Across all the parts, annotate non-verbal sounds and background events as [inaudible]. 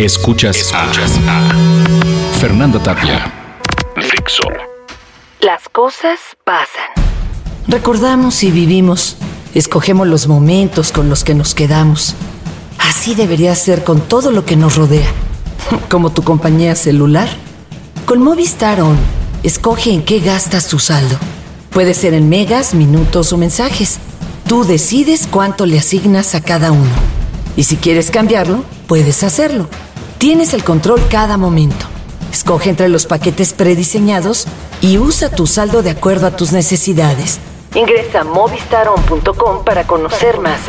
Escuchas, Escuchas a, Fernanda Tapia. Fixo. Las cosas pasan. Recordamos y vivimos. Escogemos los momentos con los que nos quedamos. Así debería ser con todo lo que nos rodea. [laughs] Como tu compañía celular. Con Movistar On, escoge en qué gastas tu saldo. Puede ser en megas, minutos o mensajes. Tú decides cuánto le asignas a cada uno. Y si quieres cambiarlo, puedes hacerlo. Tienes el control cada momento. Escoge entre los paquetes prediseñados y usa tu saldo de acuerdo a tus necesidades. Ingresa a movistaron.com para conocer más.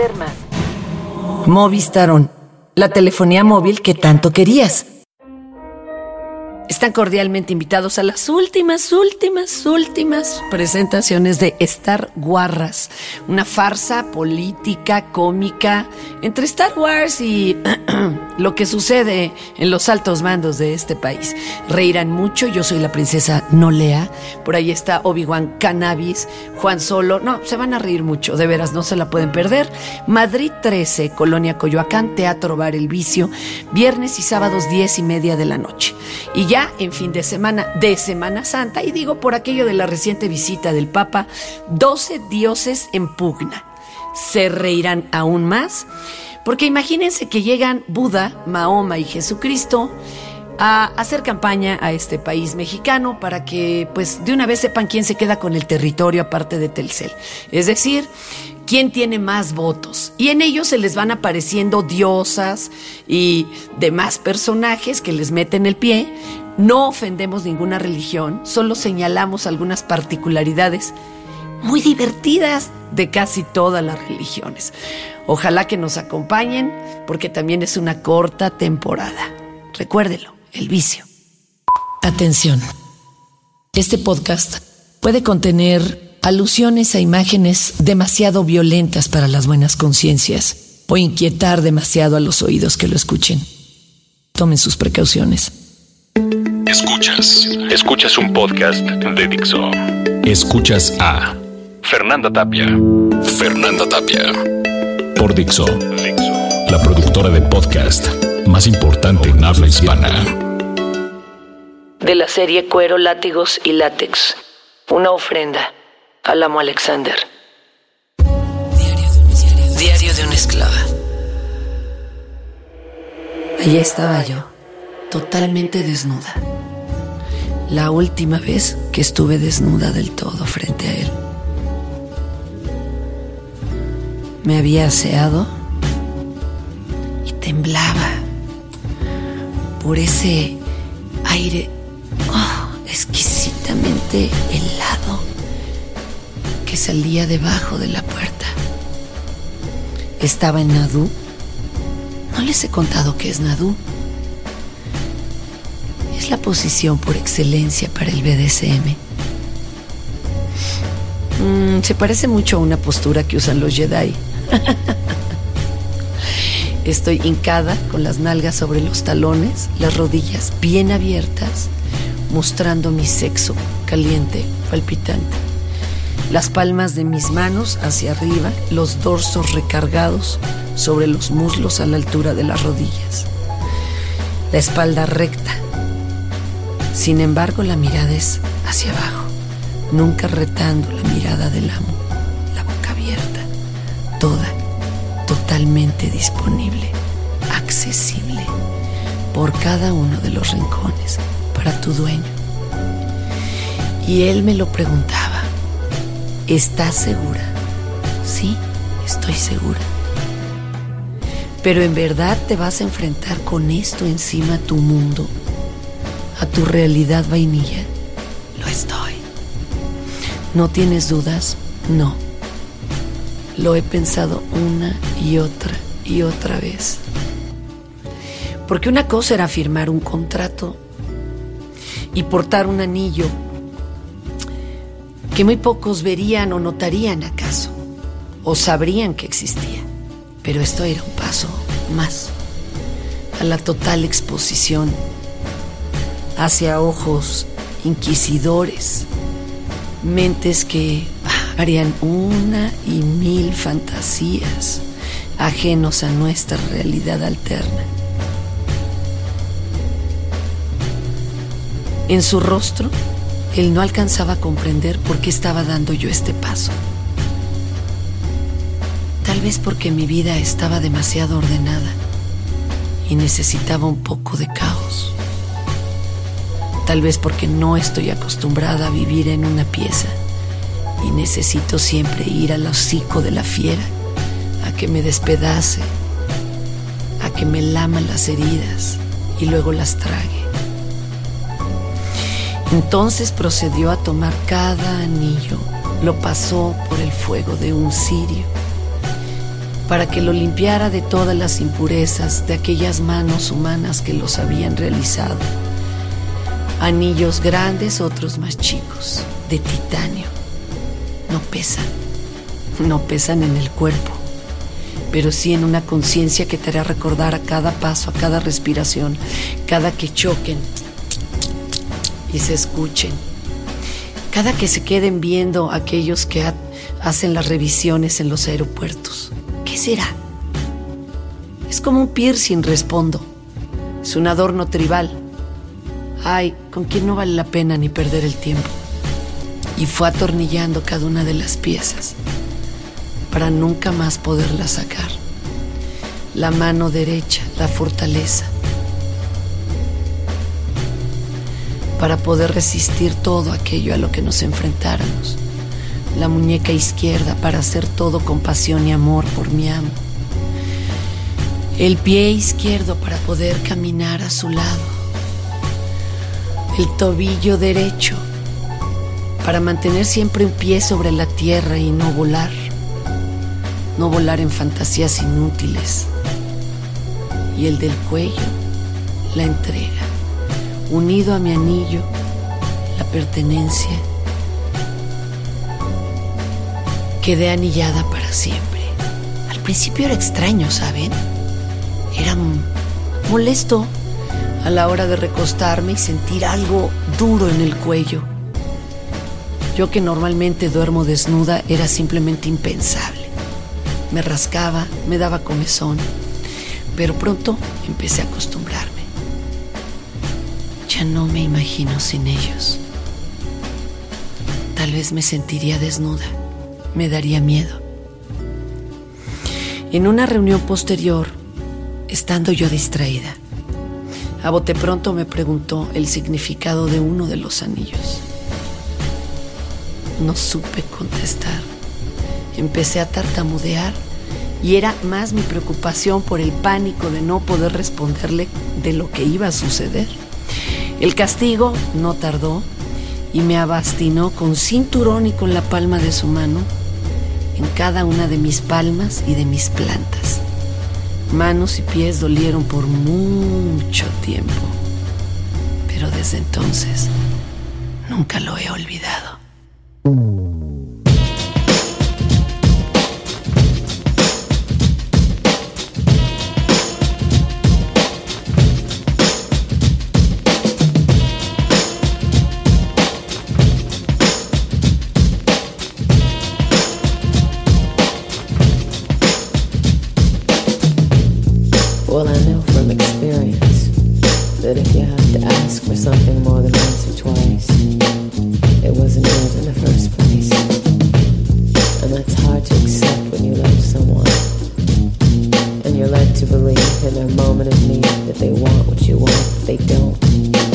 Movistaron, la telefonía móvil que tanto querías. Están cordialmente invitados a las últimas, últimas, últimas presentaciones de Star Guarras, una farsa política, cómica, entre Star Wars y [clears throat] [clears throat] lo que sucede en los altos mandos de este país. Reirán mucho, yo soy la princesa Nolea, por ahí está Obi-Wan Cannabis, Juan Solo, no, se van a reír mucho, de veras, no se la pueden perder. Madrid 13, Colonia Coyoacán, Teatro Bar El Vicio, viernes y sábados 10 y media de la noche. Y ya en fin de semana de Semana Santa, y digo por aquello de la reciente visita del Papa, 12 dioses en pugna. Se reirán aún más, porque imagínense que llegan Buda, Mahoma y Jesucristo a hacer campaña a este país mexicano para que pues de una vez sepan quién se queda con el territorio aparte de Telcel. Es decir, quién tiene más votos. Y en ellos se les van apareciendo diosas y demás personajes que les meten el pie. No ofendemos ninguna religión, solo señalamos algunas particularidades muy divertidas de casi todas las religiones. Ojalá que nos acompañen porque también es una corta temporada. Recuérdelo el vicio. Atención. Este podcast puede contener alusiones a imágenes demasiado violentas para las buenas conciencias o inquietar demasiado a los oídos que lo escuchen. Tomen sus precauciones. Escuchas. Escuchas un podcast de Dixo. Escuchas a Fernanda Tapia. Fernanda Tapia. Por Dixo. La productora de podcast más importante en habla hispana. De la serie Cuero, Látigos y Látex. Una ofrenda al amo Alexander. Diario de una esclava. Allí estaba yo, totalmente desnuda. La última vez que estuve desnuda del todo frente a él. Me había aseado y temblaba por ese aire oh, exquisitamente helado que salía debajo de la puerta. Estaba en Nadú. No les he contado qué es Nadú. Es la posición por excelencia para el BDSM. Mm, se parece mucho a una postura que usan los Jedi. [laughs] Estoy hincada con las nalgas sobre los talones, las rodillas bien abiertas, mostrando mi sexo caliente, palpitante. Las palmas de mis manos hacia arriba, los dorsos recargados sobre los muslos a la altura de las rodillas. La espalda recta. Sin embargo, la mirada es hacia abajo, nunca retando la mirada del amo, disponible, accesible por cada uno de los rincones para tu dueño. Y él me lo preguntaba, ¿estás segura? Sí, estoy segura. Pero en verdad te vas a enfrentar con esto encima a tu mundo, a tu realidad vainilla. Lo estoy. ¿No tienes dudas? No. Lo he pensado una y otra y otra vez. Porque una cosa era firmar un contrato y portar un anillo que muy pocos verían o notarían acaso, o sabrían que existía. Pero esto era un paso más a la total exposición hacia ojos inquisidores, mentes que harían una y mil fantasías ajenos a nuestra realidad alterna. En su rostro, él no alcanzaba a comprender por qué estaba dando yo este paso. Tal vez porque mi vida estaba demasiado ordenada y necesitaba un poco de caos. Tal vez porque no estoy acostumbrada a vivir en una pieza y necesito siempre ir al hocico de la fiera a que me despedace, a que me lama las heridas y luego las trague. Entonces procedió a tomar cada anillo, lo pasó por el fuego de un cirio, para que lo limpiara de todas las impurezas de aquellas manos humanas que los habían realizado. Anillos grandes, otros más chicos, de titanio. No pesan, no pesan en el cuerpo, pero sí en una conciencia que te hará recordar a cada paso, a cada respiración, cada que choquen y se escuchen, cada que se queden viendo aquellos que hacen las revisiones en los aeropuertos. ¿Qué será? Es como un piercing, respondo. Es un adorno tribal. Ay, con quien no vale la pena ni perder el tiempo. Y fue atornillando cada una de las piezas para nunca más poderla sacar. La mano derecha, la fortaleza, para poder resistir todo aquello a lo que nos enfrentáramos. La muñeca izquierda para hacer todo con pasión y amor por mi amo. El pie izquierdo para poder caminar a su lado. El tobillo derecho para mantener siempre un pie sobre la tierra y no volar no volar en fantasías inútiles. Y el del cuello, la entrega, unido a mi anillo, la pertenencia. Quedé anillada para siempre. Al principio era extraño, ¿saben? Era molesto a la hora de recostarme y sentir algo duro en el cuello. Yo que normalmente duermo desnuda era simplemente impensable me rascaba, me daba comezón, pero pronto empecé a acostumbrarme. Ya no me imagino sin ellos. Tal vez me sentiría desnuda, me daría miedo. En una reunión posterior, estando yo distraída, a bote pronto me preguntó el significado de uno de los anillos. No supe contestar Empecé a tartamudear y era más mi preocupación por el pánico de no poder responderle de lo que iba a suceder. El castigo no tardó y me abastinó con cinturón y con la palma de su mano en cada una de mis palmas y de mis plantas. Manos y pies dolieron por mucho tiempo, pero desde entonces nunca lo he olvidado. Mm. when you love someone and you're led to believe in their moment of need that they want what you want, but they don't.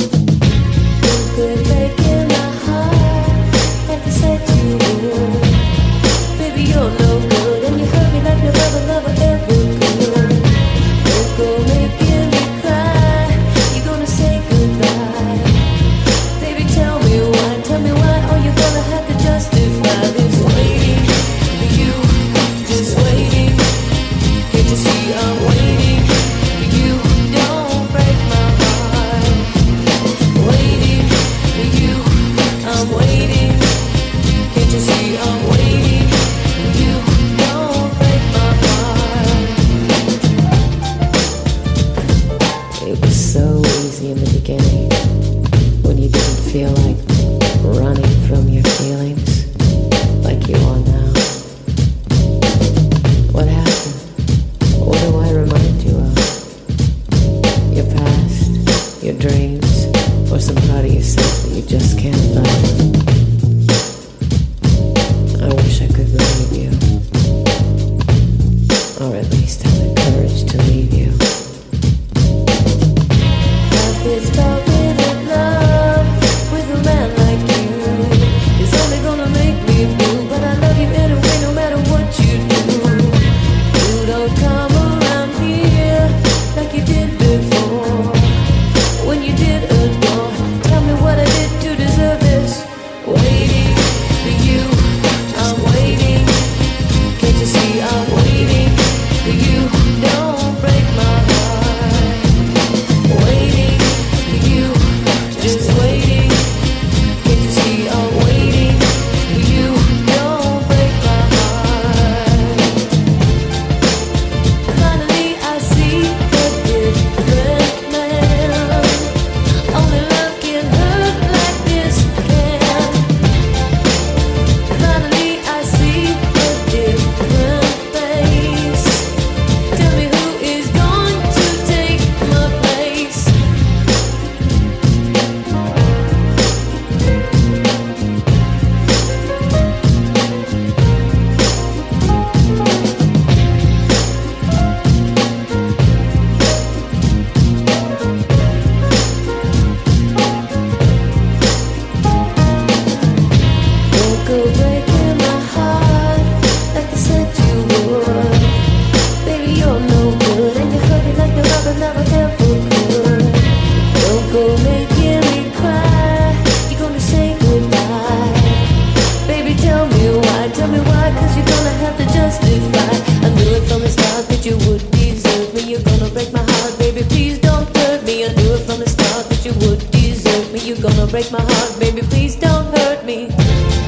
break my heart, baby, please don't hurt me.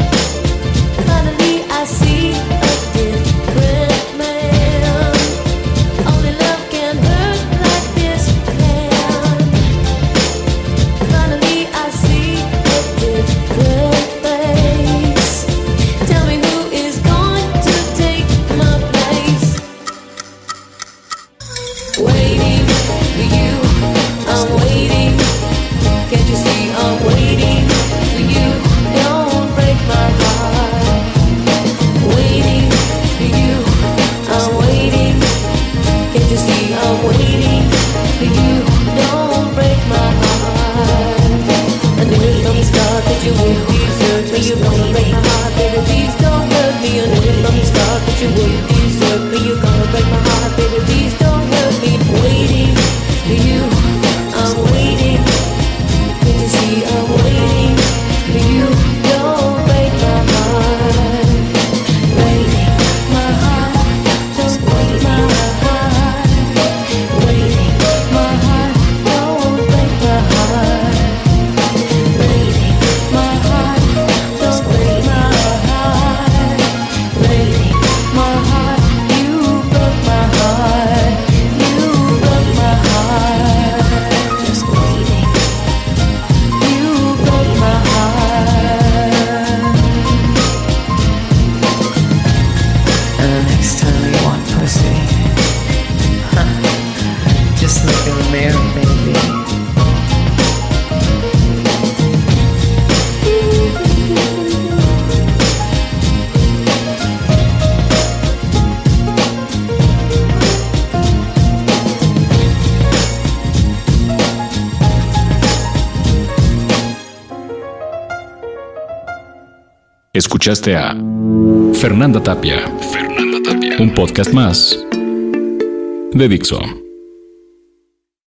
Escuchaste a Fernanda Tapia. Fernanda Tapia. Un podcast más de Dixon.